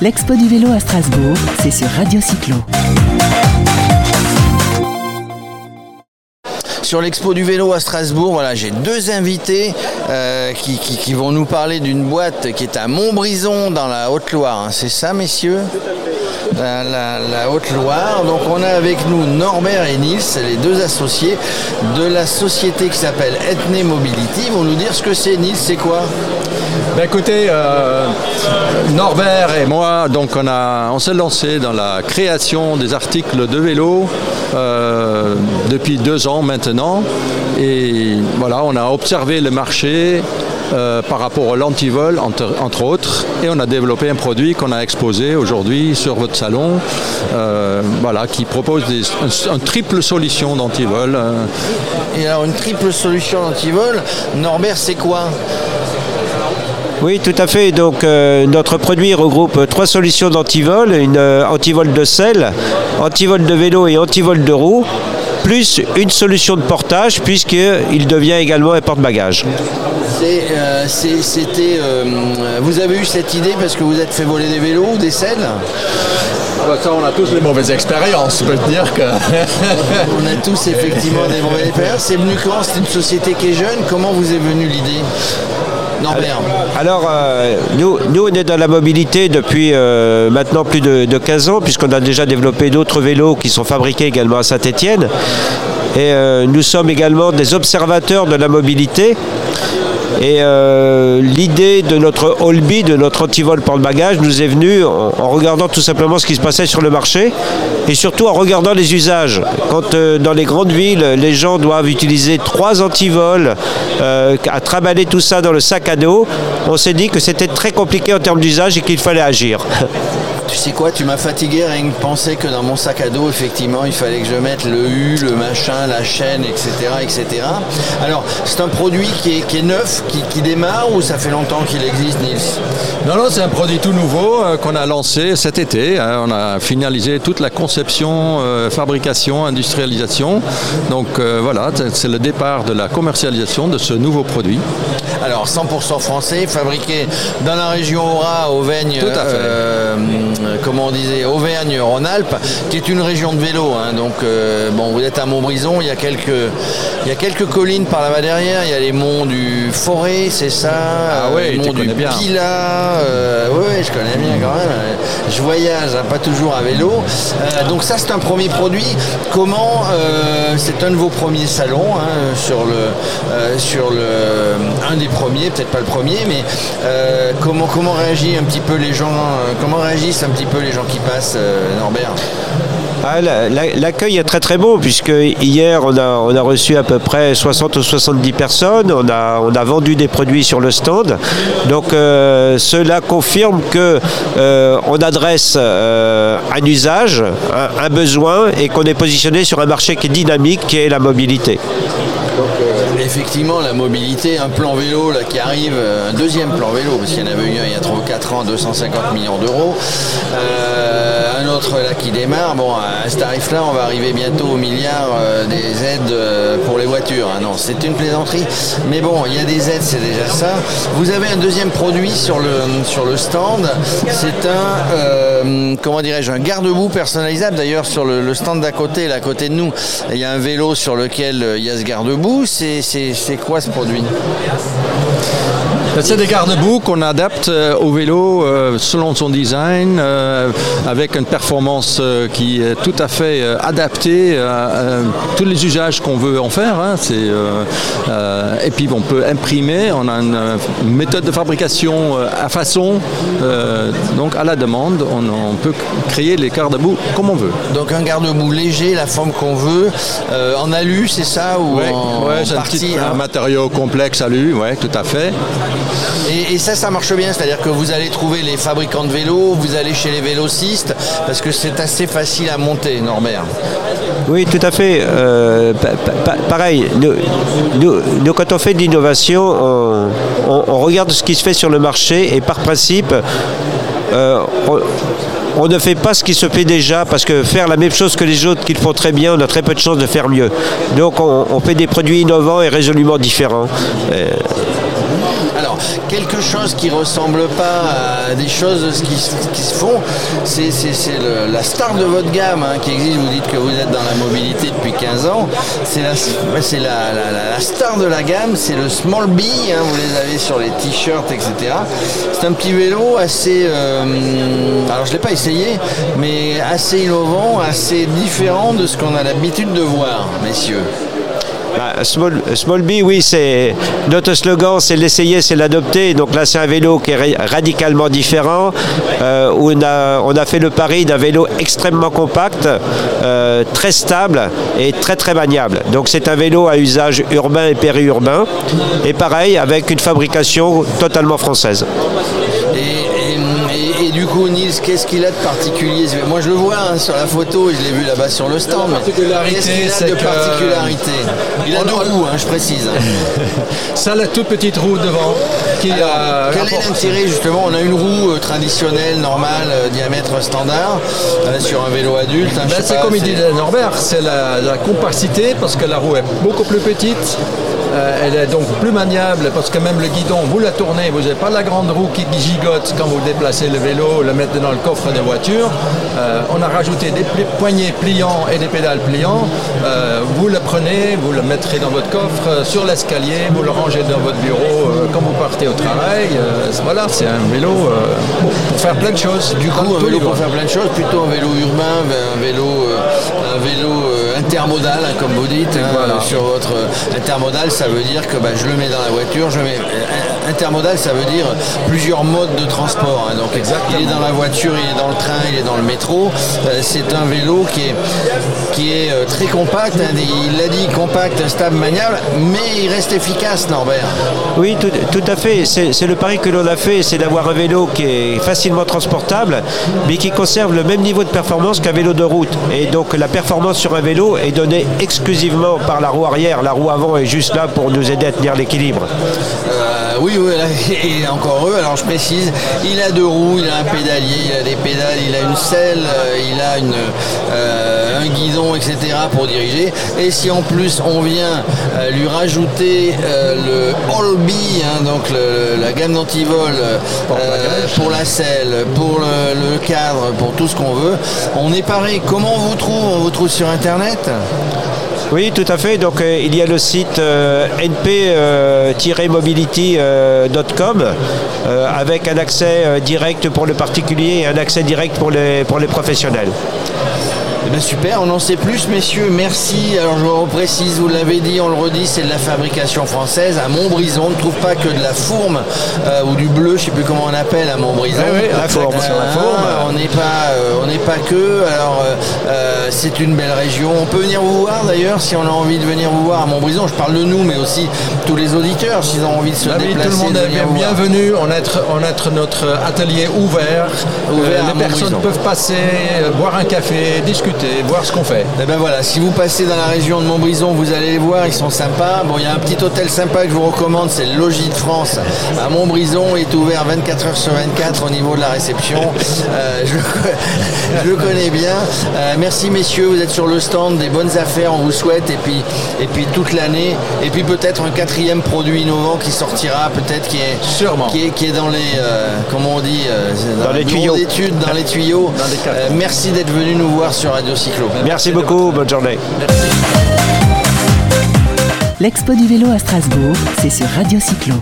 L'expo du vélo à Strasbourg, c'est sur Radio Cyclo. Sur l'expo du vélo à Strasbourg, voilà, j'ai deux invités euh, qui, vont nous parler d'une boîte qui est à Montbrison dans la Haute-Loire. hein. C'est ça, messieurs? La, la- la Haute-Loire. Donc on a avec nous Norbert et Nils, les deux associés de la société qui s'appelle Ethne Mobility. Ils vont nous dire ce que c'est. Nils, c'est quoi? Ben écoutez, euh, Norbert et moi, donc on, on s'est lancé dans la création des articles de vélo euh, depuis deux ans maintenant. Et voilà, on a observé le marché euh, par rapport au l'antivol, entre, entre autres, et on a développé un produit qu'on a exposé aujourd'hui sur votre salon, voilà, qui propose des, un, un triple solution d'antivol. Et alors une triple solution anti-vol. Norbert, c'est quoi? Oui, tout à fait. Donc, euh, notre produit regroupe trois solutions d'antivol une euh, antivol de selle, antivol de vélo et antivol de roue, plus une solution de portage, puisqu'il devient également un porte-bagages. Euh, C'était. euh, vous avez eu cette idée parce que vous êtes fait voler des vélos ou des selles? Ça, on a tous les mauvaises expériences, je peux te dire que. On a tous effectivement des mauvaises expériences. C'est venu quand? C'est une société qui est jeune? Comment vous est venue l'idée? Alors, euh, nous, nous, on est dans la mobilité depuis euh, maintenant plus de, de 15 ans, puisqu'on a déjà développé d'autres vélos qui sont fabriqués également à Saint-Étienne. Et euh, nous sommes également des observateurs de la mobilité. Et euh, l'idée de notre Holby, de notre antivol porte-bagages, nous est venue en, regardant tout simplement ce qui se passait sur le marché et surtout en regardant les usages. Quand euh, dans les grandes villes, les gens doivent utiliser trois antivols, euh, à trimballer tout ça dans le sac à dos, on s'est dit que c'était très compliqué en termes d'usage et qu'il fallait agir. Tu sais quoi Tu m'as fatigué rien que penser que dans mon sac à dos, effectivement, il fallait que je mette le U, le machin, la chaîne, etc. etc. Alors, c'est un produit qui est, qui est neuf, qui, qui démarre ou ça fait longtemps qu'il existe, Nils? Non, non, c'est un produit tout nouveau euh, qu'on a lancé cet été. hein. On a finalisé toute la conception, euh, fabrication, industrialisation. Donc euh, voilà, c'est- le départ de la commercialisation de ce nouveau produit. Alors 100% français, fabriqué dans la région Aura, Auvergne, Tout à fait. comment on disait, Auvergne-Rhône-Alpes, qui est une région de vélo. hein. donc bon, vous êtes à Montbrison, il y a quelques, il y a quelques collines par là-bas derrière. Il y a les monts du Forêt, c'est ça. Ah ouais, les monts du bien. Pila. Euh, oui, je connais bien quand même. Je voyage, hein, pas toujours à vélo. Euh, donc ça, c'est un premier produit. Comment euh, C'est un de vos premiers salons hein, sur le, sur le, un des premiers, peut-être pas le premier, mais comment comment réagissent un petit peu les gens Comment réagissent un petit peu les gens qui passent, Norbert? Ah, la- la- L'accueil est très très beau puisque hier on a, reçu à peu près 60 ou 70 personnes, on a, vendu des produits sur le stand. Donc euh, cela confirme que euh, adresse euh, un usage, un besoin et qu'on est positionné sur un marché qui est dynamique, qui est la mobilité. Effectivement, la mobilité, un plan vélo là, qui arrive, euh, un deuxième plan vélo, parce qu'il y en avait eu un il y a 3 ou 4 ans, 250 millions d'euros. Euh, un autre là qui démarre. Bon, à ce tarif-là, on va arriver bientôt au milliard euh, des aides euh, pour les voitures. hein. Non, c'est une plaisanterie. Mais bon, il y a des aides, c'est déjà ça. Vous avez un deuxième produit sur le, sur le stand. C'est un, euh, comment dirais-je, un garde-boue personnalisable. D'ailleurs, sur le, le stand d'à côté, là, à côté de nous, il y a un vélo sur lequel euh, il y a ce garde-boue. C'est, quoi ce produit? C'est des garde-boue qu'on adapte euh, au vélo euh, selon son design, euh, avec une performance qui est tout à fait adaptée à, tous les usages qu'on veut en faire. hein. Et puis on peut imprimer, on a une, méthode de fabrication à façon, donc à la demande, on, peut créer les garde-boue comme on veut. Donc un garde-boue léger, la forme qu'on veut, en alu, c'est ça ou Ouais, en ouais, c'est un, partie hein un matériau complexe alu, ouais, tout à fait. Et, et ça, ça marche bien, c'est-à-dire que vous allez trouver les fabricants de vélos, vous allez chez les vélocistes, parce que c'est assez facile à monter, Norbert. Oui, tout à fait. Euh, pa- pa- pa- pareil, nous, nous- nous, quand on fait de l'innovation, on, on- on regarde ce qui se fait sur le marché et par principe, euh, on, on ne fait pas ce qui se fait déjà parce que faire la même chose que les autres qu'ils font très bien, on a très peu de chances de faire mieux. Donc on, fait des produits innovants et résolument différents. Euh, Quelque chose qui ressemble pas à des choses qui, qui se font, c'est la star de votre gamme hein, qui existe. Vous dites que vous êtes dans la mobilité depuis 15 ans. C'est la, la, la, star de la gamme, c'est le Small B. Hein, vous les avez sur les t-shirts, etc. C'est un petit vélo assez. Euh, alors, je l'ai pas essayé, mais assez innovant, assez différent de ce qu'on a l'habitude de voir, messieurs. Bah, small, small, B, oui, c'est notre slogan, c'est l'essayer, c'est l'adopter. Donc là, c'est un vélo qui est radicalement différent. Euh, où on a, on a fait le pari d'un vélo extrêmement compact, euh, très stable et très très maniable. Donc c'est un vélo à usage urbain et périurbain. Et pareil, avec une fabrication totalement française. Qu'est-ce qu'il a de particulier? Moi, je le vois hein, sur la photo et je l'ai vu là-bas sur le stand. Qu'est-ce qu'il a de particularité? Il a deux roues, hein, je précise. Ça, la toute petite roue devant. Qui a quel est l'intérêt justement? On a une roue euh, traditionnelle, normale, euh, diamètre standard, euh, sur un vélo adulte. Hein, ben, c'est comme il disait Norbert, c'est la, la compacité parce que la roue est beaucoup plus petite. Elle est donc plus maniable parce que même le guidon, vous la tournez, vous n'avez pas la grande roue qui gigote quand vous déplacez le vélo, le mettre dans le coffre de voiture. Euh, on a rajouté des poignées pliants et des pédales pliants. Euh, vous le prenez, vous le mettrez dans votre coffre, euh, sur l'escalier, vous le rangez dans votre bureau quand vous partez au travail. voilà, c'est un vélo pour faire plein de choses. Du coup, un vélo pour faire plein de choses, plutôt un vélo urbain, un vélo, un vélo intermodal, hein, comme vous dites. Hein, sur votre intermodal, ça veut dire que bah, je le mets dans la voiture, je mets intermodal, ça veut dire plusieurs modes de transport. Hein. donc il est dans la voiture, il est dans le train, il est dans le métro. Euh, c'est un vélo qui est, qui est euh, très compact. Hein. il l'a dit, compact, stable, maniable, mais il reste efficace, Norbert. Oui, tout, à fait. C'est le pari que l'on a fait, c'est d'avoir un vélo qui est facilement transportable, mais qui conserve le même niveau de performance qu'un vélo de route. Et donc la performance sur un vélo est donnée exclusivement par la roue arrière. La roue avant est juste là pour nous aider à tenir l'équilibre. Euh, oui, oui, et encore eux. Alors je précise, il a deux roues, il a un pédalier, il a des pédales, il a une selle, euh, il a une, euh, un guidon, etc. pour diriger. Et si en plus on vient euh, lui rajouter le All B, hein, donc la gamme d'antivol pour la selle, pour le, cadre, pour tout ce qu'on veut, on est pareil. Comment on vous trouve? On vous trouve sur Internet? Oui, tout à fait. Donc, il y a le site np-mobility.com avec un accès direct pour le particulier et un accès direct pour les, pour les professionnels. Eh ben, super, on en sait plus, messieurs. Merci. Alors je vous reprécise, vous l'avez dit, on le redit, c'est de la fabrication française. À Montbrison, on ne trouve pas que de la fourme euh, ou du bleu, je ne sais plus comment on appelle à Montbrison. Oui, la fourme. on n'est pas, euh, on n'est pas que. Alors euh, c'est une belle région. On peut venir vous voir d'ailleurs si on a envie de venir vous voir à Montbrison. Je parle de nous, mais aussi tous les auditeurs s'ils ont envie de se déplacer. tout le monde est bienvenu. On est, on notre atelier ouvert. les personnes peuvent passer, boire un café, discuter voir ce qu'on fait. Et eh ben voilà, si vous passez dans la région de Montbrison, vous allez les voir, ils sont sympas. Bon, il y a un petit hôtel sympa que je vous recommande, c'est le Logis de France à Montbrison. Il est ouvert 24 heures sur 24 au niveau de la réception. Euh, je, le connais bien. Euh, merci messieurs, vous êtes sur le stand, des bonnes affaires, on vous souhaite. Et puis, et puis toute l'année. Et puis peut-être un quatrième produit innovant qui sortira, peut-être qui est, Sûrement. Qui est, qui est dans les, euh, comment on dit, dans, les tuyaux. d'études, dans les tuyaux. merci d'être venu nous voir sur Radio Cyclo. Merci beaucoup, bonne journée. L'Expo du vélo à Strasbourg, c'est sur Radio Cyclo.